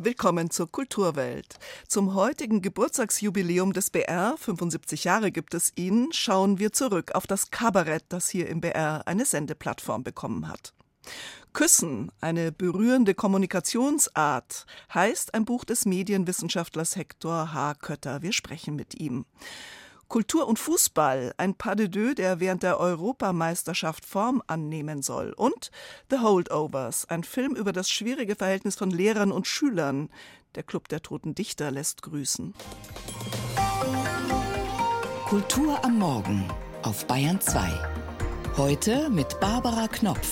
Willkommen zur Kulturwelt. Zum heutigen Geburtstagsjubiläum des BR, 75 Jahre gibt es ihn, schauen wir zurück auf das Kabarett, das hier im BR eine Sendeplattform bekommen hat. Küssen, eine berührende Kommunikationsart, heißt ein Buch des Medienwissenschaftlers Hector H. Kötter. Wir sprechen mit ihm. Kultur und Fußball, ein Pas de deux, der während der Europameisterschaft Form annehmen soll. Und The Holdovers, ein Film über das schwierige Verhältnis von Lehrern und Schülern. Der Club der Toten Dichter lässt grüßen. Kultur am Morgen auf Bayern 2. Heute mit Barbara Knopf.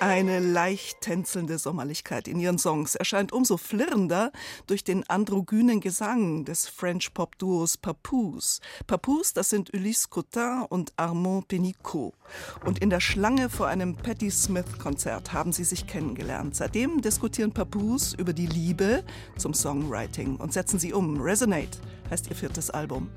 Eine leicht tänzelnde Sommerlichkeit in ihren Songs erscheint umso flirrender durch den androgynen Gesang des French-Pop-Duos Papoose. Papoose, das sind Ulysse Cotin und Armand Penicot. Und in der Schlange vor einem Patti Smith-Konzert haben sie sich kennengelernt. Seitdem diskutieren Papoose über die Liebe zum Songwriting und setzen sie um. Resonate heißt ihr viertes Album.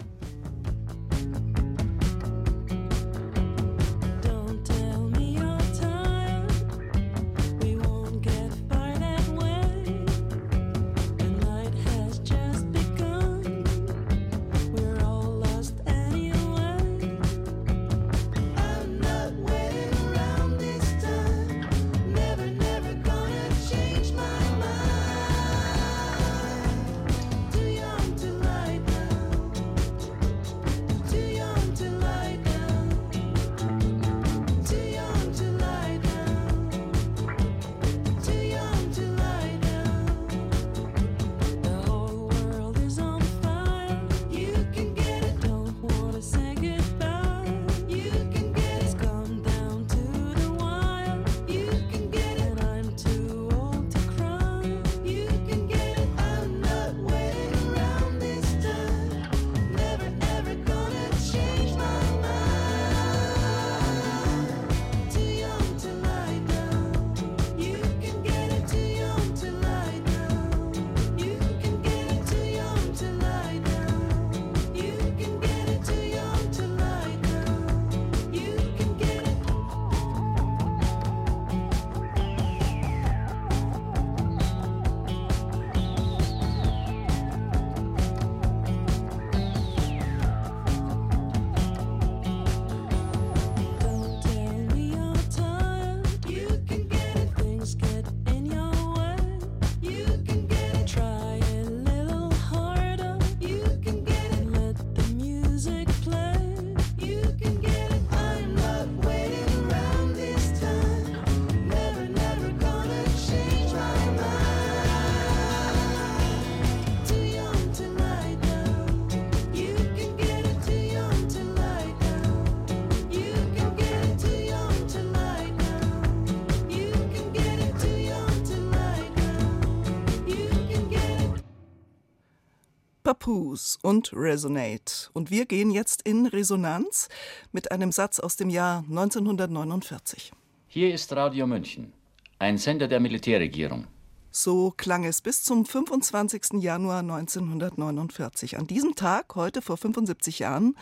Papoose und Resonate. Und wir gehen jetzt in Resonanz mit einem Satz aus dem Jahr 1949. Hier ist Radio München, ein Sender der Militärregierung. So klang es bis zum 25. Januar 1949. An diesem Tag, heute vor 75 Jahren,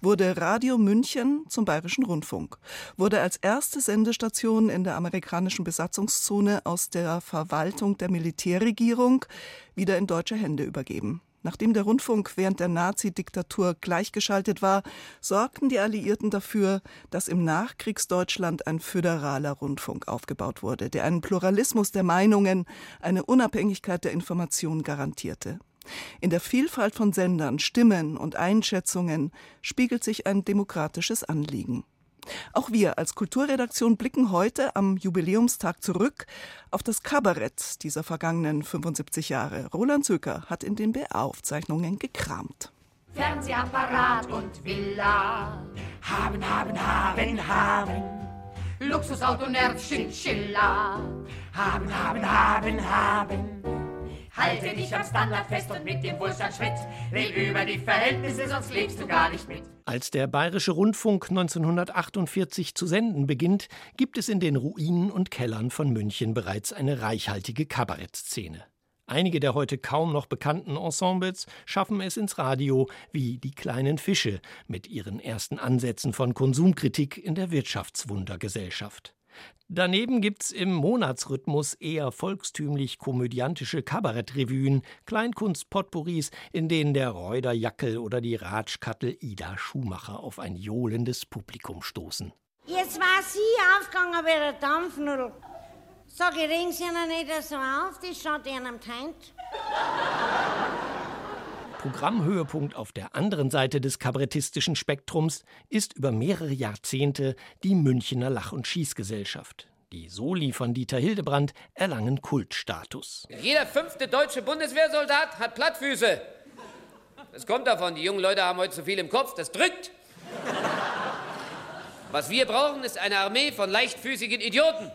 wurde Radio München zum Bayerischen Rundfunk, wurde als erste Sendestation in der amerikanischen Besatzungszone aus der Verwaltung der Militärregierung wieder in deutsche Hände übergeben. Nachdem der Rundfunk während der Nazi-Diktatur gleichgeschaltet war, sorgten die Alliierten dafür, dass im Nachkriegsdeutschland ein föderaler Rundfunk aufgebaut wurde, der einen Pluralismus der Meinungen, eine Unabhängigkeit der Information garantierte. In der Vielfalt von Sendern, Stimmen und Einschätzungen spiegelt sich ein demokratisches Anliegen. Auch wir als Kulturredaktion blicken heute am Jubiläumstag zurück auf das Kabarett dieser vergangenen 75 Jahre. Roland Zöker hat in den BR-Aufzeichnungen gekramt. Fernsehapparat und Villa. Haben, haben, haben, haben. Luxusauto, Nerv, Chinchilla. Haben, haben, haben, haben. Halte dich am Standard fest und mit dem Wohlstand Schritt. Red über die Verhältnisse, sonst lebst du gar nicht mit. Als der Bayerische Rundfunk 1948 zu senden beginnt, gibt es in den Ruinen und Kellern von München bereits eine reichhaltige Kabarettszene. Einige der heute kaum noch bekannten Ensembles schaffen es ins Radio, wie die kleinen Fische mit ihren ersten Ansätzen von Konsumkritik in der Wirtschaftswundergesellschaft. Daneben gibt's im Monatsrhythmus eher volkstümlich-komödiantische Kabarettrevuen, Kleinkunst-Potpourris, in denen der Räuderjackel oder die Ratschkattel Ida Schumacher auf ein johlendes Publikum stoßen. Jetzt war sie aufgegangen wie der Dampfnudel. Sag ich, regen Sie noch nicht so auf, das schaut Ihnen am. Programmhöhepunkt auf der anderen Seite des kabarettistischen Spektrums ist über mehrere Jahrzehnte die Münchener Lach- und Schießgesellschaft. Die Soli von Dieter Hildebrand erlangen Kultstatus. Jeder fünfte deutsche Bundeswehrsoldat hat Plattfüße. Das kommt davon, die jungen Leute haben heute zu viel im Kopf, das drückt. Was wir brauchen, ist eine Armee von leichtfüßigen Idioten.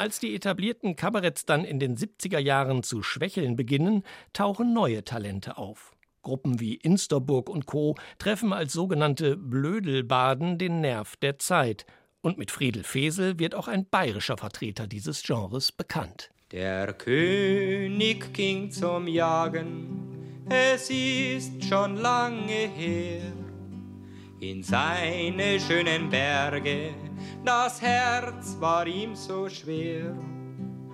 Als die etablierten Kabaretts dann in den 70er Jahren zu schwächeln beginnen, tauchen neue Talente auf. Gruppen wie Insterburg und Co. treffen als sogenannte Blödelbaden den Nerv der Zeit. Und mit Friedel Fesel wird auch ein bayerischer Vertreter dieses Genres bekannt. Der König ging zum Jagen, es ist schon lange her. In seine schönen Berge das Herz war ihm so schwer.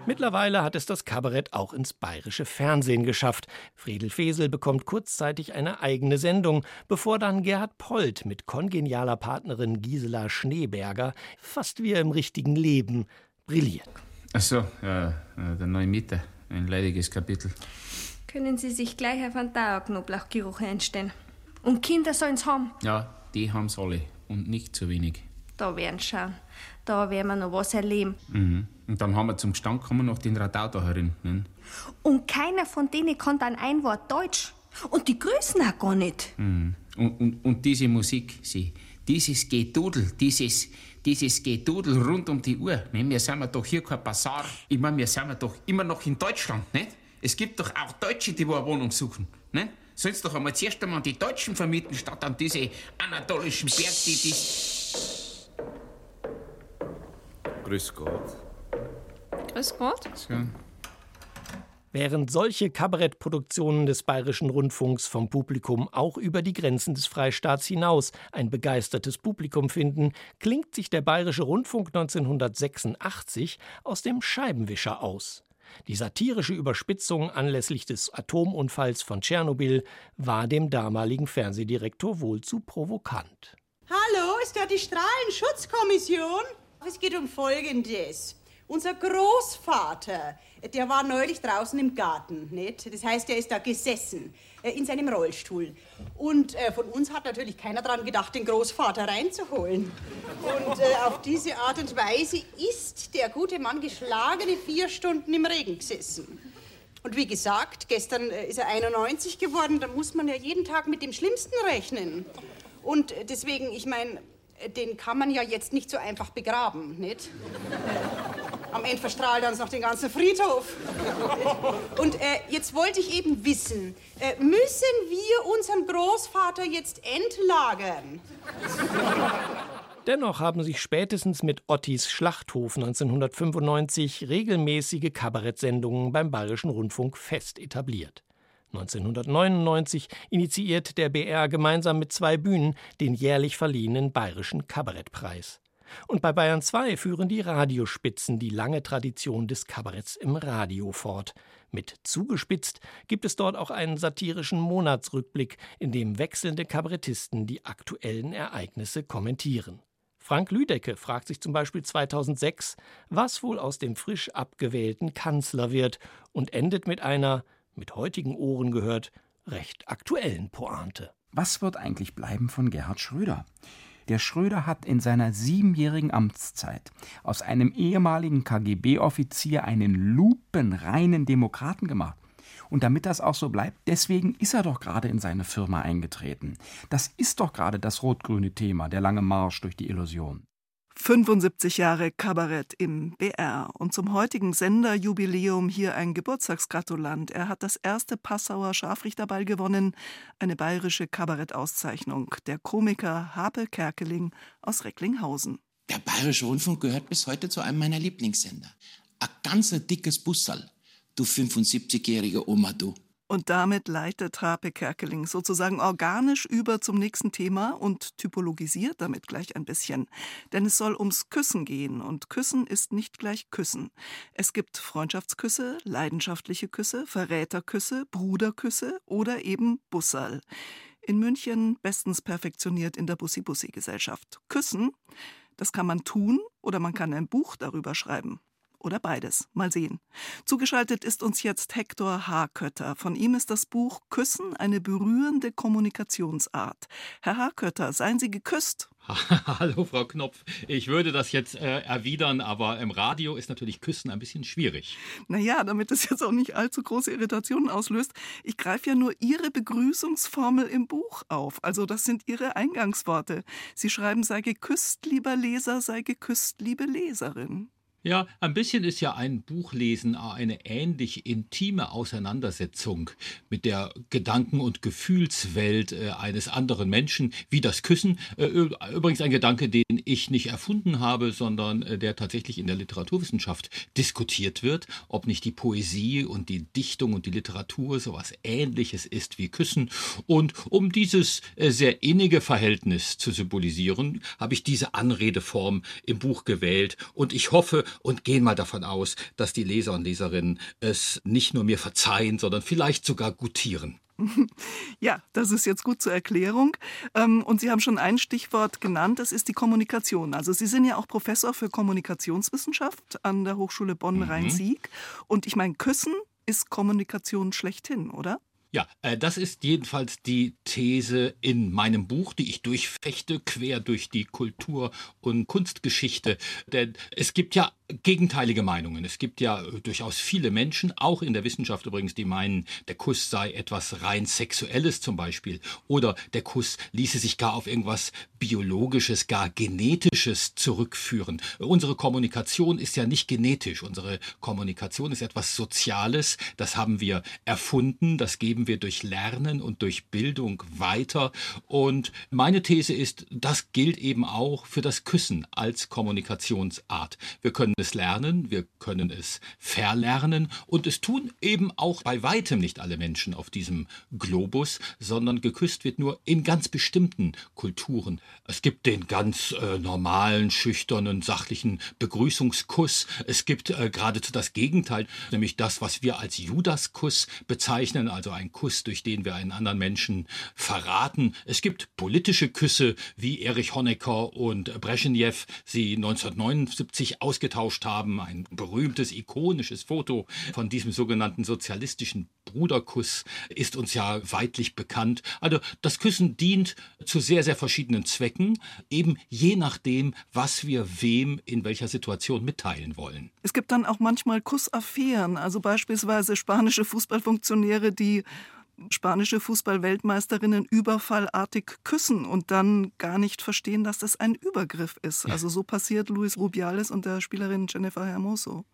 Mittlerweile hat es das Kabarett auch ins bayerische Fernsehen geschafft. Friedel Fesel bekommt kurzzeitig eine eigene Sendung, bevor dann Gerhard Polt mit kongenialer Partnerin Gisela Schneeberger fast wie im richtigen Leben brilliert. Ach so, ja, der neue Mieter, ein leidiges Kapitel. Können Sie sich gleich auf einen Dauerknoblauchgeruch einstellen? Und Kinder sollen's haben. Ja, die haben's alle und nicht zu wenig. Da werden schauen. Da werden wir noch was erleben. Mhm. Und dann haben wir zum Gestand kommen noch den Radauter herin. Ne? Und keiner von denen kann dann ein Wort Deutsch. Und die grüßen auch gar nicht. Mhm. Und, und, und diese Musik, sie, dieses Gedudel, dieses, dieses Gedudel rund um die Uhr. Ne? Wir sind doch hier kein Bazar. Ich meine, wir sind doch immer noch in Deutschland. Nicht? Es gibt doch auch Deutsche, die wo eine Wohnung suchen. Ne? Sollst doch einmal zuerst einmal die Deutschen vermieten, statt an diese anatolischen Berg, die, die Grüß Gott. Grüß Gott. Ja. Während solche Kabarettproduktionen des Bayerischen Rundfunks vom Publikum auch über die Grenzen des Freistaats hinaus ein begeistertes Publikum finden, klingt sich der Bayerische Rundfunk 1986 aus dem Scheibenwischer aus. Die satirische Überspitzung anlässlich des Atomunfalls von Tschernobyl war dem damaligen Fernsehdirektor wohl zu provokant. Hallo, ist da die Strahlenschutzkommission? Es geht um Folgendes. Unser Großvater, der war neulich draußen im Garten, nicht? Das heißt, er ist da gesessen, äh, in seinem Rollstuhl. Und äh, von uns hat natürlich keiner daran gedacht, den Großvater reinzuholen. Und äh, auf diese Art und Weise ist der gute Mann geschlagene vier Stunden im Regen gesessen. Und wie gesagt, gestern ist er 91 geworden, da muss man ja jeden Tag mit dem Schlimmsten rechnen. Und deswegen, ich meine, den kann man ja jetzt nicht so einfach begraben, nicht? Am Ende verstrahlt er uns noch den ganzen Friedhof. Und äh, jetzt wollte ich eben wissen, äh, müssen wir unseren Großvater jetzt entlagern? Dennoch haben sich spätestens mit Ottis Schlachthof 1995 regelmäßige Kabarettsendungen beim Bayerischen Rundfunk fest etabliert. 1999 initiiert der BR gemeinsam mit zwei Bühnen den jährlich verliehenen Bayerischen Kabarettpreis. Und bei Bayern 2 führen die Radiospitzen die lange Tradition des Kabaretts im Radio fort. Mit zugespitzt gibt es dort auch einen satirischen Monatsrückblick, in dem wechselnde Kabarettisten die aktuellen Ereignisse kommentieren. Frank Lüdecke fragt sich zum Beispiel 2006, was wohl aus dem frisch abgewählten Kanzler wird und endet mit einer mit heutigen Ohren gehört, recht aktuellen Pointe. Was wird eigentlich bleiben von Gerhard Schröder? Der Schröder hat in seiner siebenjährigen Amtszeit aus einem ehemaligen KGB-Offizier einen lupenreinen Demokraten gemacht. Und damit das auch so bleibt, deswegen ist er doch gerade in seine Firma eingetreten. Das ist doch gerade das rot-grüne Thema, der lange Marsch durch die Illusion. 75 Jahre Kabarett im BR und zum heutigen Senderjubiläum hier ein Geburtstagsgratulant. Er hat das erste Passauer Scharfrichterball gewonnen, eine bayerische Kabarettauszeichnung. Der Komiker Habe Kerkeling aus Recklinghausen. Der Bayerische Rundfunk gehört bis heute zu einem meiner Lieblingssender. Ein ganz dickes Bussal. Du 75-jährige Oma, du. Und damit leitet Harpe Kerkeling sozusagen organisch über zum nächsten Thema und typologisiert damit gleich ein bisschen. Denn es soll ums Küssen gehen und Küssen ist nicht gleich Küssen. Es gibt Freundschaftsküsse, leidenschaftliche Küsse, Verräterküsse, Bruderküsse oder eben Bussal. In München bestens perfektioniert in der Bussi-Bussi-Gesellschaft. Küssen, das kann man tun oder man kann ein Buch darüber schreiben. Oder beides. Mal sehen. Zugeschaltet ist uns jetzt Hector Hakötter. Von ihm ist das Buch Küssen eine berührende Kommunikationsart. Herr Hakötter, seien Sie geküsst? Hallo, Frau Knopf. Ich würde das jetzt äh, erwidern, aber im Radio ist natürlich Küssen ein bisschen schwierig. Naja, damit es jetzt auch nicht allzu große Irritationen auslöst. Ich greife ja nur Ihre Begrüßungsformel im Buch auf. Also, das sind Ihre Eingangsworte. Sie schreiben, sei geküsst, lieber Leser, sei geküsst, liebe Leserin. Ja, ein bisschen ist ja ein Buchlesen eine ähnlich intime Auseinandersetzung mit der Gedanken- und Gefühlswelt äh, eines anderen Menschen, wie das Küssen. Äh, übrigens ein Gedanke, den ich nicht erfunden habe, sondern äh, der tatsächlich in der Literaturwissenschaft diskutiert wird, ob nicht die Poesie und die Dichtung und die Literatur sowas ähnliches ist wie Küssen. Und um dieses sehr innige Verhältnis zu symbolisieren, habe ich diese Anredeform im Buch gewählt und ich hoffe, und gehen mal davon aus, dass die Leser und Leserinnen es nicht nur mir verzeihen, sondern vielleicht sogar gutieren. Ja, das ist jetzt gut zur Erklärung. Ähm, und Sie haben schon ein Stichwort genannt, das ist die Kommunikation. Also Sie sind ja auch Professor für Kommunikationswissenschaft an der Hochschule Bonn-Rhein-Sieg. Mhm. Und ich meine, Küssen ist Kommunikation schlechthin, oder? Ja, äh, das ist jedenfalls die These in meinem Buch, die ich durchfechte, quer durch die Kultur- und Kunstgeschichte. Denn es gibt ja gegenteilige Meinungen. Es gibt ja äh, durchaus viele Menschen, auch in der Wissenschaft übrigens, die meinen, der Kuss sei etwas rein Sexuelles zum Beispiel. Oder der Kuss ließe sich gar auf irgendwas Biologisches, gar Genetisches zurückführen. Unsere Kommunikation ist ja nicht genetisch. Unsere Kommunikation ist etwas Soziales. Das haben wir erfunden. Das geben wir durch Lernen und durch Bildung weiter. Und meine These ist, das gilt eben auch für das Küssen als Kommunikationsart. Wir können es lernen, wir können es verlernen und es tun eben auch bei weitem nicht alle Menschen auf diesem Globus, sondern geküsst wird nur in ganz bestimmten Kulturen. Es gibt den ganz äh, normalen, schüchternen, sachlichen Begrüßungskuss. Es gibt äh, geradezu das Gegenteil, nämlich das, was wir als Judaskuss bezeichnen, also ein Kuss, durch den wir einen anderen Menschen verraten. Es gibt politische Küsse, wie Erich Honecker und Brezhnev sie 1979 ausgetauscht ausgetauscht haben. Ein berühmtes, ikonisches Foto von diesem sogenannten sozialistischen Bruderkuss ist uns ja weitlich bekannt. Also das Küssen dient zu sehr, sehr verschiedenen Zwecken, eben je nachdem, was wir wem in welcher Situation mitteilen wollen. Es gibt dann auch manchmal Kussaffären, also beispielsweise spanische Fußballfunktionäre, die spanische Fußballweltmeisterinnen überfallartig küssen und dann gar nicht verstehen, dass das ein Übergriff ist. Also so passiert Luis Rubiales und der Spielerin Jennifer Hermoso.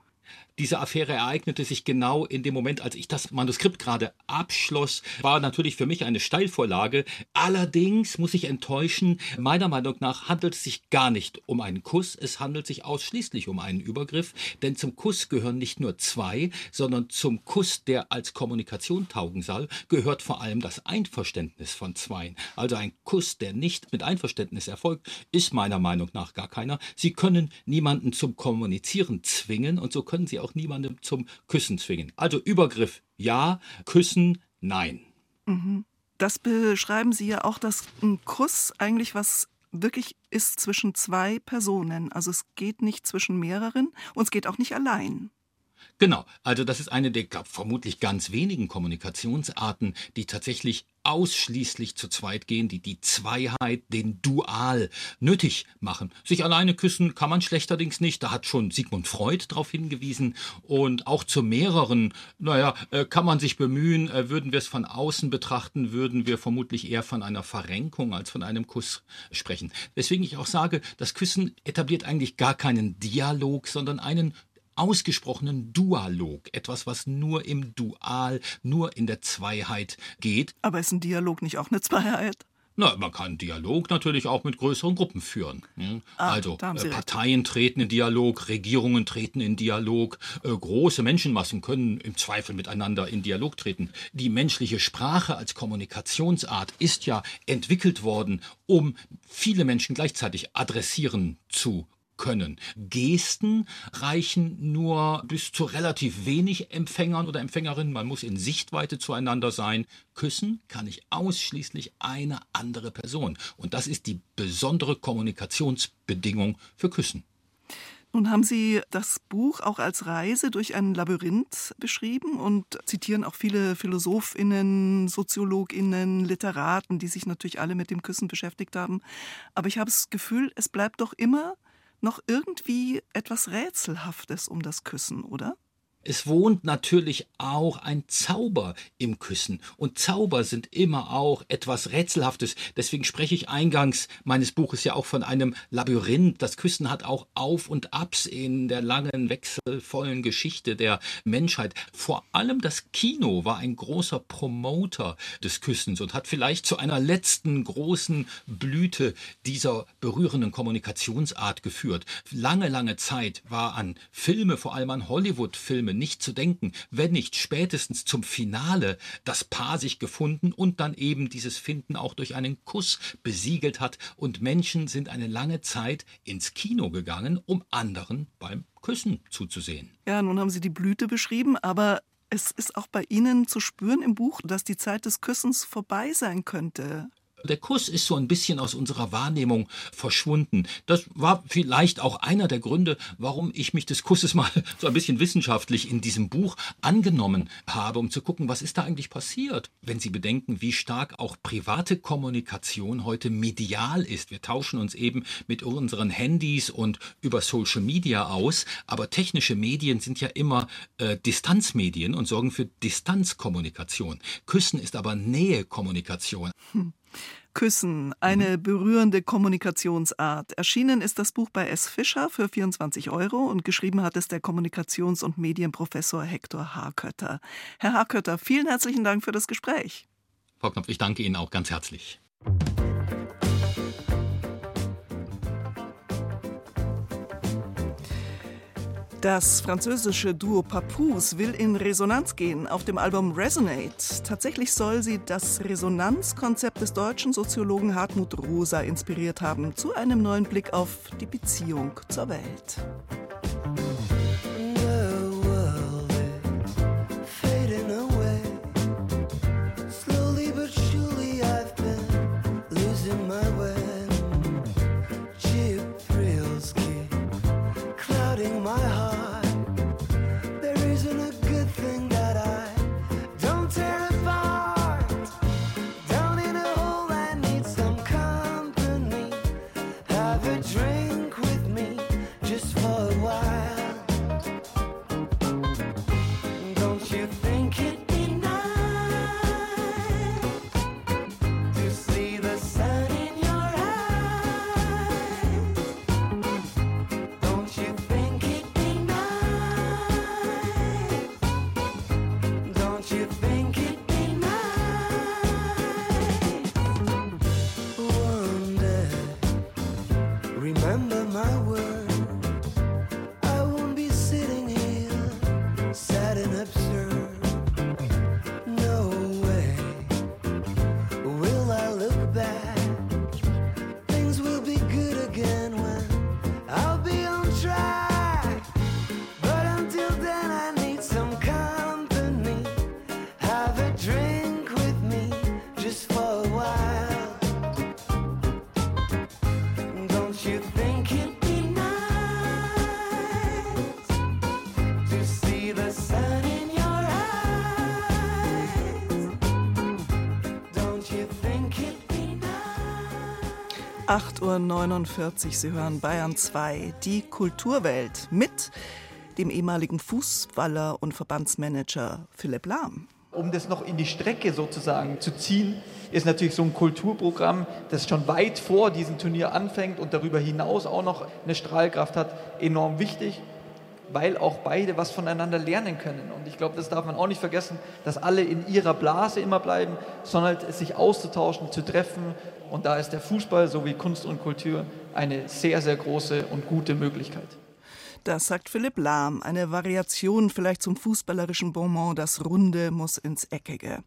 Diese Affäre ereignete sich genau in dem Moment, als ich das Manuskript gerade abschloss, war natürlich für mich eine Steilvorlage. Allerdings muss ich enttäuschen, meiner Meinung nach handelt es sich gar nicht um einen Kuss, es handelt sich ausschließlich um einen Übergriff, denn zum Kuss gehören nicht nur zwei, sondern zum Kuss, der als Kommunikation taugen soll, gehört vor allem das Einverständnis von zweien. Also ein Kuss, der nicht mit Einverständnis erfolgt, ist meiner Meinung nach gar keiner. Sie können niemanden zum Kommunizieren zwingen und so können sie auch niemandem zum Küssen zwingen. Also Übergriff ja, Küssen nein. Mhm. Das beschreiben Sie ja auch, dass ein Kuss eigentlich was wirklich ist zwischen zwei Personen. Also es geht nicht zwischen mehreren und es geht auch nicht allein. Genau, also das ist eine der glaub, vermutlich ganz wenigen Kommunikationsarten, die tatsächlich ausschließlich zu zweit gehen, die die Zweiheit, den Dual nötig machen. Sich alleine küssen kann man schlechterdings nicht, da hat schon Sigmund Freud darauf hingewiesen und auch zu mehreren, naja, äh, kann man sich bemühen, äh, würden wir es von außen betrachten, würden wir vermutlich eher von einer Verrenkung als von einem Kuss sprechen. Weswegen ich auch sage, das Küssen etabliert eigentlich gar keinen Dialog, sondern einen ausgesprochenen Dualog, etwas, was nur im Dual, nur in der Zweiheit geht. Aber ist ein Dialog nicht auch eine Zweiheit? Na, man kann Dialog natürlich auch mit größeren Gruppen führen. Ja? Ah, also äh, recht. Parteien treten in Dialog, Regierungen treten in Dialog, äh, große Menschenmassen können im Zweifel miteinander in Dialog treten. Die menschliche Sprache als Kommunikationsart ist ja entwickelt worden, um viele Menschen gleichzeitig adressieren zu können. Gesten reichen nur bis zu relativ wenig Empfängern oder Empfängerinnen. Man muss in Sichtweite zueinander sein. Küssen kann ich ausschließlich eine andere Person. Und das ist die besondere Kommunikationsbedingung für Küssen. Nun haben Sie das Buch auch als Reise durch ein Labyrinth beschrieben und zitieren auch viele Philosophinnen, Soziologinnen, Literaten, die sich natürlich alle mit dem Küssen beschäftigt haben. Aber ich habe das Gefühl, es bleibt doch immer noch irgendwie etwas Rätselhaftes um das Küssen, oder? Es wohnt natürlich auch ein Zauber im Küssen. Und Zauber sind immer auch etwas Rätselhaftes. Deswegen spreche ich eingangs meines Buches ja auch von einem Labyrinth. Das Küssen hat auch Auf und Abs in der langen, wechselvollen Geschichte der Menschheit. Vor allem das Kino war ein großer Promoter des Küssens und hat vielleicht zu einer letzten großen Blüte dieser berührenden Kommunikationsart geführt. Lange, lange Zeit war an Filme, vor allem an Hollywood-Filme, nicht zu denken, wenn nicht spätestens zum Finale das Paar sich gefunden und dann eben dieses Finden auch durch einen Kuss besiegelt hat und Menschen sind eine lange Zeit ins Kino gegangen, um anderen beim Küssen zuzusehen. Ja, nun haben Sie die Blüte beschrieben, aber es ist auch bei Ihnen zu spüren im Buch, dass die Zeit des Küssens vorbei sein könnte. Der Kuss ist so ein bisschen aus unserer Wahrnehmung verschwunden. Das war vielleicht auch einer der Gründe, warum ich mich des Kusses mal so ein bisschen wissenschaftlich in diesem Buch angenommen habe, um zu gucken, was ist da eigentlich passiert. Wenn Sie bedenken, wie stark auch private Kommunikation heute medial ist. Wir tauschen uns eben mit unseren Handys und über Social Media aus, aber technische Medien sind ja immer äh, Distanzmedien und sorgen für Distanzkommunikation. Küssen ist aber Nähekommunikation. Hm. Küssen, eine berührende Kommunikationsart. Erschienen ist das Buch bei S. Fischer für 24 Euro und geschrieben hat es der Kommunikations- und Medienprofessor Hector Harkötter. Herr Harkötter, vielen herzlichen Dank für das Gespräch. Frau Knopf, ich danke Ihnen auch ganz herzlich. Das französische Duo Papoose will in Resonanz gehen auf dem Album Resonate. Tatsächlich soll sie das Resonanzkonzept des deutschen Soziologen Hartmut Rosa inspiriert haben zu einem neuen Blick auf die Beziehung zur Welt. 8.49 Uhr, Sie hören Bayern 2, die Kulturwelt mit dem ehemaligen Fußballer und Verbandsmanager Philipp Lahm. Um das noch in die Strecke sozusagen zu ziehen, ist natürlich so ein Kulturprogramm, das schon weit vor diesem Turnier anfängt und darüber hinaus auch noch eine Strahlkraft hat, enorm wichtig. Weil auch beide was voneinander lernen können. Und ich glaube, das darf man auch nicht vergessen, dass alle in ihrer Blase immer bleiben, sondern sich auszutauschen, zu treffen. Und da ist der Fußball sowie Kunst und Kultur eine sehr, sehr große und gute Möglichkeit. Das sagt Philipp Lahm, eine Variation vielleicht zum fußballerischen Bonbon, das Runde muss ins Eckige.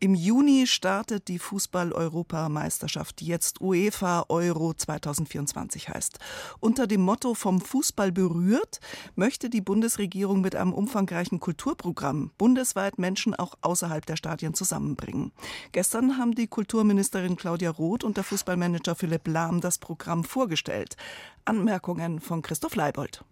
Im Juni startet die Fußball-Europameisterschaft, die jetzt UEFA Euro 2024 heißt. Unter dem Motto vom Fußball berührt möchte die Bundesregierung mit einem umfangreichen Kulturprogramm bundesweit Menschen auch außerhalb der Stadien zusammenbringen. Gestern haben die Kulturministerin Claudia Roth und der Fußballmanager Philipp Lahm das Programm vorgestellt. Anmerkungen von Christoph Leibold.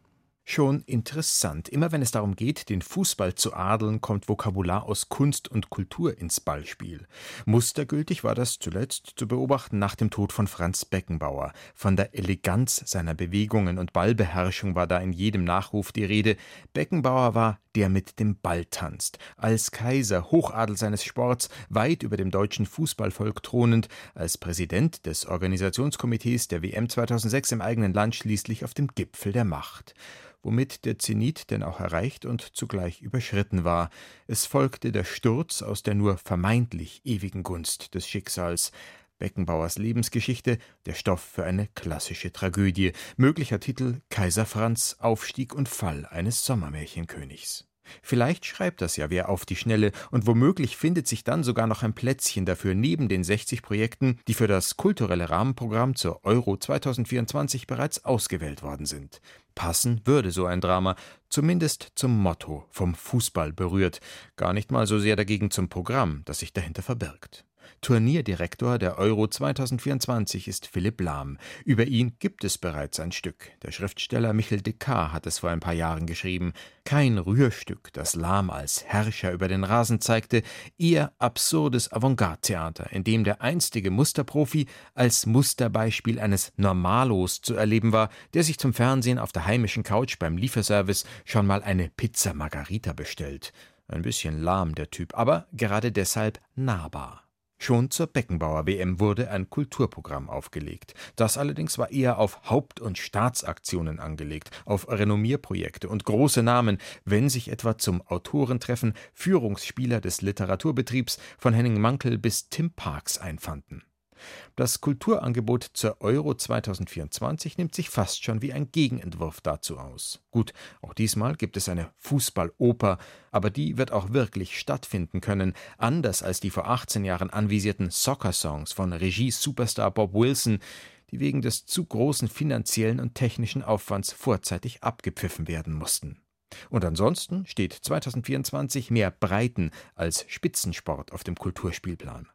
Schon interessant. Immer wenn es darum geht, den Fußball zu adeln, kommt Vokabular aus Kunst und Kultur ins Ballspiel. Mustergültig war das zuletzt zu beobachten nach dem Tod von Franz Beckenbauer. Von der Eleganz seiner Bewegungen und Ballbeherrschung war da in jedem Nachruf die Rede. Beckenbauer war der mit dem Ball tanzt. Als Kaiser, Hochadel seines Sports, weit über dem deutschen Fußballvolk thronend, als Präsident des Organisationskomitees der WM 2006 im eigenen Land schließlich auf dem Gipfel der Macht womit der Zenit denn auch erreicht und zugleich überschritten war. Es folgte der Sturz aus der nur vermeintlich ewigen Gunst des Schicksals. Beckenbauers Lebensgeschichte, der Stoff für eine klassische Tragödie. Möglicher Titel Kaiser Franz, Aufstieg und Fall eines Sommermärchenkönigs. Vielleicht schreibt das ja wer auf die Schnelle und womöglich findet sich dann sogar noch ein Plätzchen dafür neben den 60 Projekten, die für das kulturelle Rahmenprogramm zur Euro 2024 bereits ausgewählt worden sind. Passen würde so ein Drama, zumindest zum Motto vom Fußball berührt, gar nicht mal so sehr dagegen zum Programm, das sich dahinter verbirgt. Turnierdirektor der Euro 2024 ist Philipp Lahm. Über ihn gibt es bereits ein Stück. Der Schriftsteller Michel Descartes hat es vor ein paar Jahren geschrieben. Kein Rührstück, das Lahm als Herrscher über den Rasen zeigte, eher absurdes Avantgarde-Theater, in dem der einstige Musterprofi als Musterbeispiel eines Normalos zu erleben war, der sich zum Fernsehen auf der heimischen Couch beim Lieferservice schon mal eine Pizza Margarita bestellt. Ein bisschen lahm der Typ, aber gerade deshalb nahbar. Schon zur Beckenbauer WM wurde ein Kulturprogramm aufgelegt. Das allerdings war eher auf Haupt- und Staatsaktionen angelegt, auf Renommierprojekte und große Namen, wenn sich etwa zum Autorentreffen Führungsspieler des Literaturbetriebs von Henning Mankel bis Tim Parks einfanden. Das Kulturangebot zur Euro 2024 nimmt sich fast schon wie ein Gegenentwurf dazu aus. Gut, auch diesmal gibt es eine Fußballoper, aber die wird auch wirklich stattfinden können, anders als die vor 18 Jahren anvisierten Soccer-Songs von Regie-Superstar Bob Wilson, die wegen des zu großen finanziellen und technischen Aufwands vorzeitig abgepfiffen werden mussten. Und ansonsten steht 2024 mehr Breiten als Spitzensport auf dem Kulturspielplan.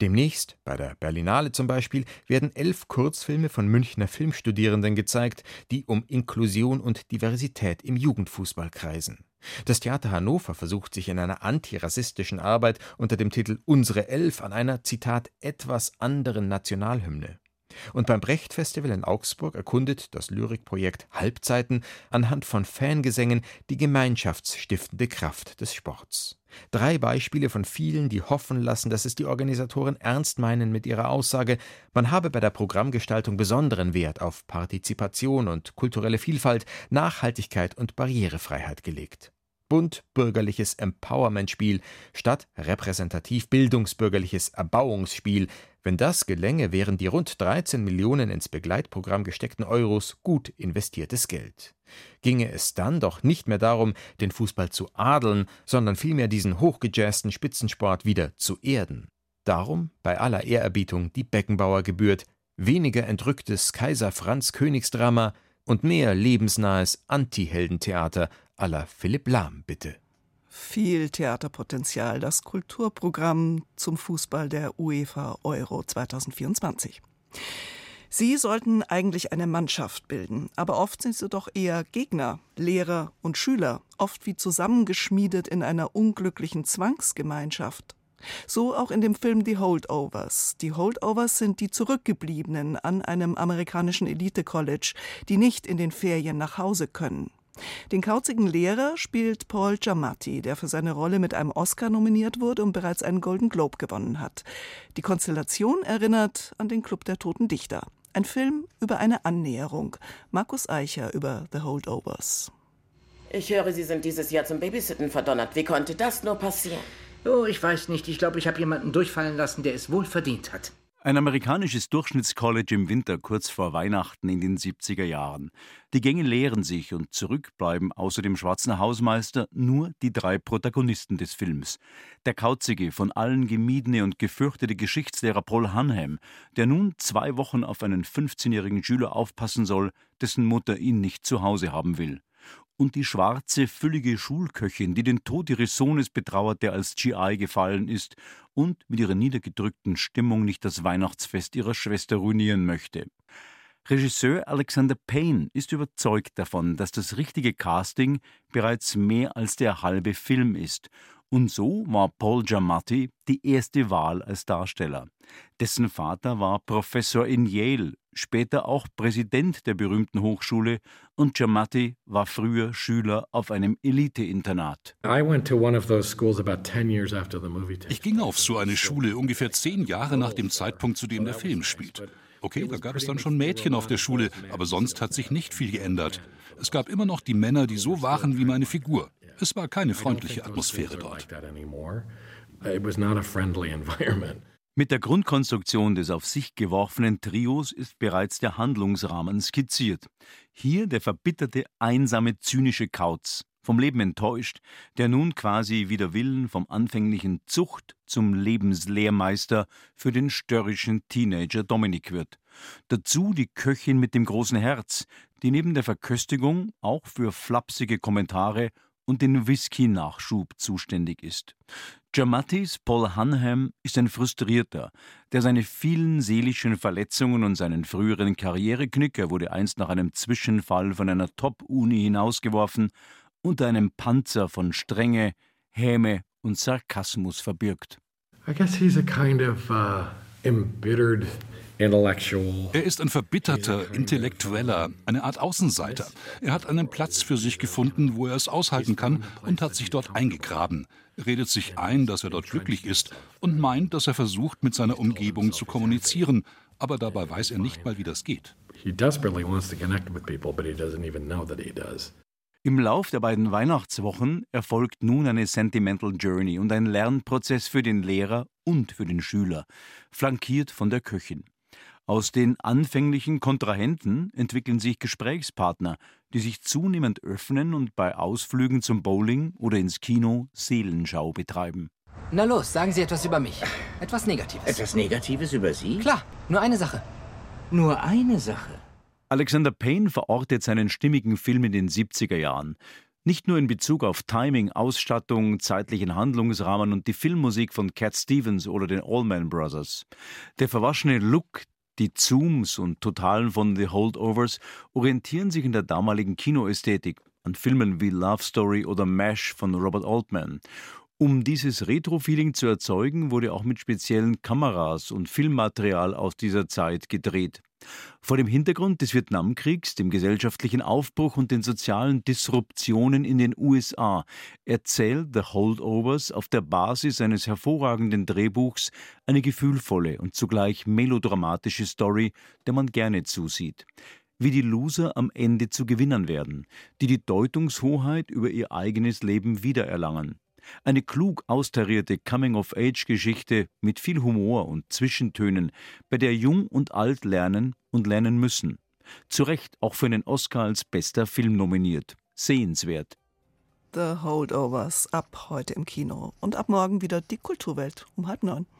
Demnächst, bei der Berlinale zum Beispiel, werden elf Kurzfilme von Münchner Filmstudierenden gezeigt, die um Inklusion und Diversität im Jugendfußball kreisen. Das Theater Hannover versucht sich in einer antirassistischen Arbeit unter dem Titel Unsere Elf an einer, Zitat, etwas anderen Nationalhymne. Und beim Brecht-Festival in Augsburg erkundet das Lyrikprojekt Halbzeiten anhand von Fangesängen die gemeinschaftsstiftende Kraft des Sports. Drei Beispiele von vielen, die hoffen lassen, dass es die Organisatoren ernst meinen mit ihrer Aussage, man habe bei der Programmgestaltung besonderen Wert auf Partizipation und kulturelle Vielfalt, Nachhaltigkeit und Barrierefreiheit gelegt bunt bürgerliches Empowerment-Spiel statt repräsentativ bildungsbürgerliches Erbauungsspiel. Wenn das gelänge, wären die rund 13 Millionen ins Begleitprogramm gesteckten Euros gut investiertes Geld. Ginge es dann doch nicht mehr darum, den Fußball zu adeln, sondern vielmehr diesen hochgejazzten Spitzensport wieder zu erden. Darum bei aller Ehrerbietung die Beckenbauer gebührt, weniger entrücktes Kaiser Franz Königsdrama und mehr lebensnahes Anti-Heldentheater aller Philipp Lahm, bitte. Viel Theaterpotenzial, das Kulturprogramm zum Fußball der UEFA Euro 2024. Sie sollten eigentlich eine Mannschaft bilden, aber oft sind sie doch eher Gegner, Lehrer und Schüler, oft wie zusammengeschmiedet in einer unglücklichen Zwangsgemeinschaft. So auch in dem Film Die Holdovers. Die Holdovers sind die Zurückgebliebenen an einem amerikanischen Elite-College, die nicht in den Ferien nach Hause können. Den kauzigen Lehrer spielt Paul Giamatti, der für seine Rolle mit einem Oscar nominiert wurde und bereits einen Golden Globe gewonnen hat. Die Konstellation erinnert an den Club der Toten Dichter. Ein Film über eine Annäherung. Markus Eicher über The Holdovers. Ich höre, Sie sind dieses Jahr zum Babysitten verdonnert. Wie konnte das nur passieren? Oh, ich weiß nicht. Ich glaube, ich habe jemanden durchfallen lassen, der es wohl verdient hat. Ein amerikanisches Durchschnittscollege im Winter kurz vor Weihnachten in den 70er Jahren. Die Gänge leeren sich und zurück bleiben außer dem schwarzen Hausmeister nur die drei Protagonisten des Films. Der kauzige, von allen gemiedene und gefürchtete Geschichtslehrer Paul Hanham, der nun zwei Wochen auf einen 15-jährigen Schüler aufpassen soll, dessen Mutter ihn nicht zu Hause haben will und die schwarze, füllige Schulköchin, die den Tod ihres Sohnes betrauert, der als GI gefallen ist und mit ihrer niedergedrückten Stimmung nicht das Weihnachtsfest ihrer Schwester ruinieren möchte. Regisseur Alexander Payne ist überzeugt davon, dass das richtige Casting bereits mehr als der halbe Film ist. Und so war Paul Giamatti die erste Wahl als Darsteller. Dessen Vater war Professor in Yale, später auch Präsident der berühmten Hochschule, und Giamatti war früher Schüler auf einem Elite-Internat. Ich ging auf so eine Schule ungefähr zehn Jahre nach dem Zeitpunkt, zu dem der Film spielt. Okay, da gab es dann schon Mädchen auf der Schule, aber sonst hat sich nicht viel geändert. Es gab immer noch die Männer, die so waren wie meine Figur. Es war keine freundliche Atmosphäre dort. Mit der Grundkonstruktion des auf sich geworfenen Trios ist bereits der Handlungsrahmen skizziert. Hier der verbitterte, einsame, zynische Kauz, vom Leben enttäuscht, der nun quasi wider Willen vom anfänglichen Zucht zum Lebenslehrmeister für den störrischen Teenager Dominik wird. Dazu die Köchin mit dem großen Herz, die neben der Verköstigung auch für flapsige Kommentare und den Whisky-Nachschub zuständig ist. Giamattis Paul Hanham ist ein Frustrierter, der seine vielen seelischen Verletzungen und seinen früheren Karriereknick, er wurde einst nach einem Zwischenfall von einer Top-Uni hinausgeworfen, unter einem Panzer von Strenge, Häme und Sarkasmus verbirgt. I guess he's a kind of uh, embittered er ist ein verbitterter, intellektueller, eine Art Außenseiter. Er hat einen Platz für sich gefunden, wo er es aushalten kann und hat sich dort eingegraben, redet sich ein, dass er dort glücklich ist und meint, dass er versucht, mit seiner Umgebung zu kommunizieren, aber dabei weiß er nicht mal, wie das geht. He desperately wants to connect with people, but he doesn't even know that he does. Im Lauf der beiden Weihnachtswochen erfolgt nun eine Sentimental Journey und ein Lernprozess für den Lehrer und für den Schüler, flankiert von der Köchin. Aus den anfänglichen Kontrahenten entwickeln sich Gesprächspartner, die sich zunehmend öffnen und bei Ausflügen zum Bowling oder ins Kino Seelenschau betreiben. Na los, sagen Sie etwas über mich. Etwas Negatives. Etwas Negatives über Sie? Klar, nur eine Sache. Nur eine Sache. Alexander Payne verortet seinen stimmigen Film in den 70er Jahren. Nicht nur in Bezug auf Timing, Ausstattung, zeitlichen Handlungsrahmen und die Filmmusik von Cat Stevens oder den Allman Brothers. Der verwaschene Look, die Zooms und Totalen von The Holdovers orientieren sich in der damaligen Kinoästhetik an Filmen wie Love Story oder MASH von Robert Altman. Um dieses Retro-Feeling zu erzeugen, wurde auch mit speziellen Kameras und Filmmaterial aus dieser Zeit gedreht. Vor dem Hintergrund des Vietnamkriegs, dem gesellschaftlichen Aufbruch und den sozialen Disruptionen in den USA erzählt The Holdovers auf der Basis eines hervorragenden Drehbuchs eine gefühlvolle und zugleich melodramatische Story, der man gerne zusieht wie die Loser am Ende zu Gewinnern werden, die die Deutungshoheit über ihr eigenes Leben wiedererlangen. Eine klug austarierte Coming-of-Age-Geschichte mit viel Humor und Zwischentönen, bei der Jung und Alt lernen und lernen müssen. Zu Recht auch für einen Oscar als bester Film nominiert. Sehenswert. The Holdovers ab heute im Kino. Und ab morgen wieder die Kulturwelt um halb neun.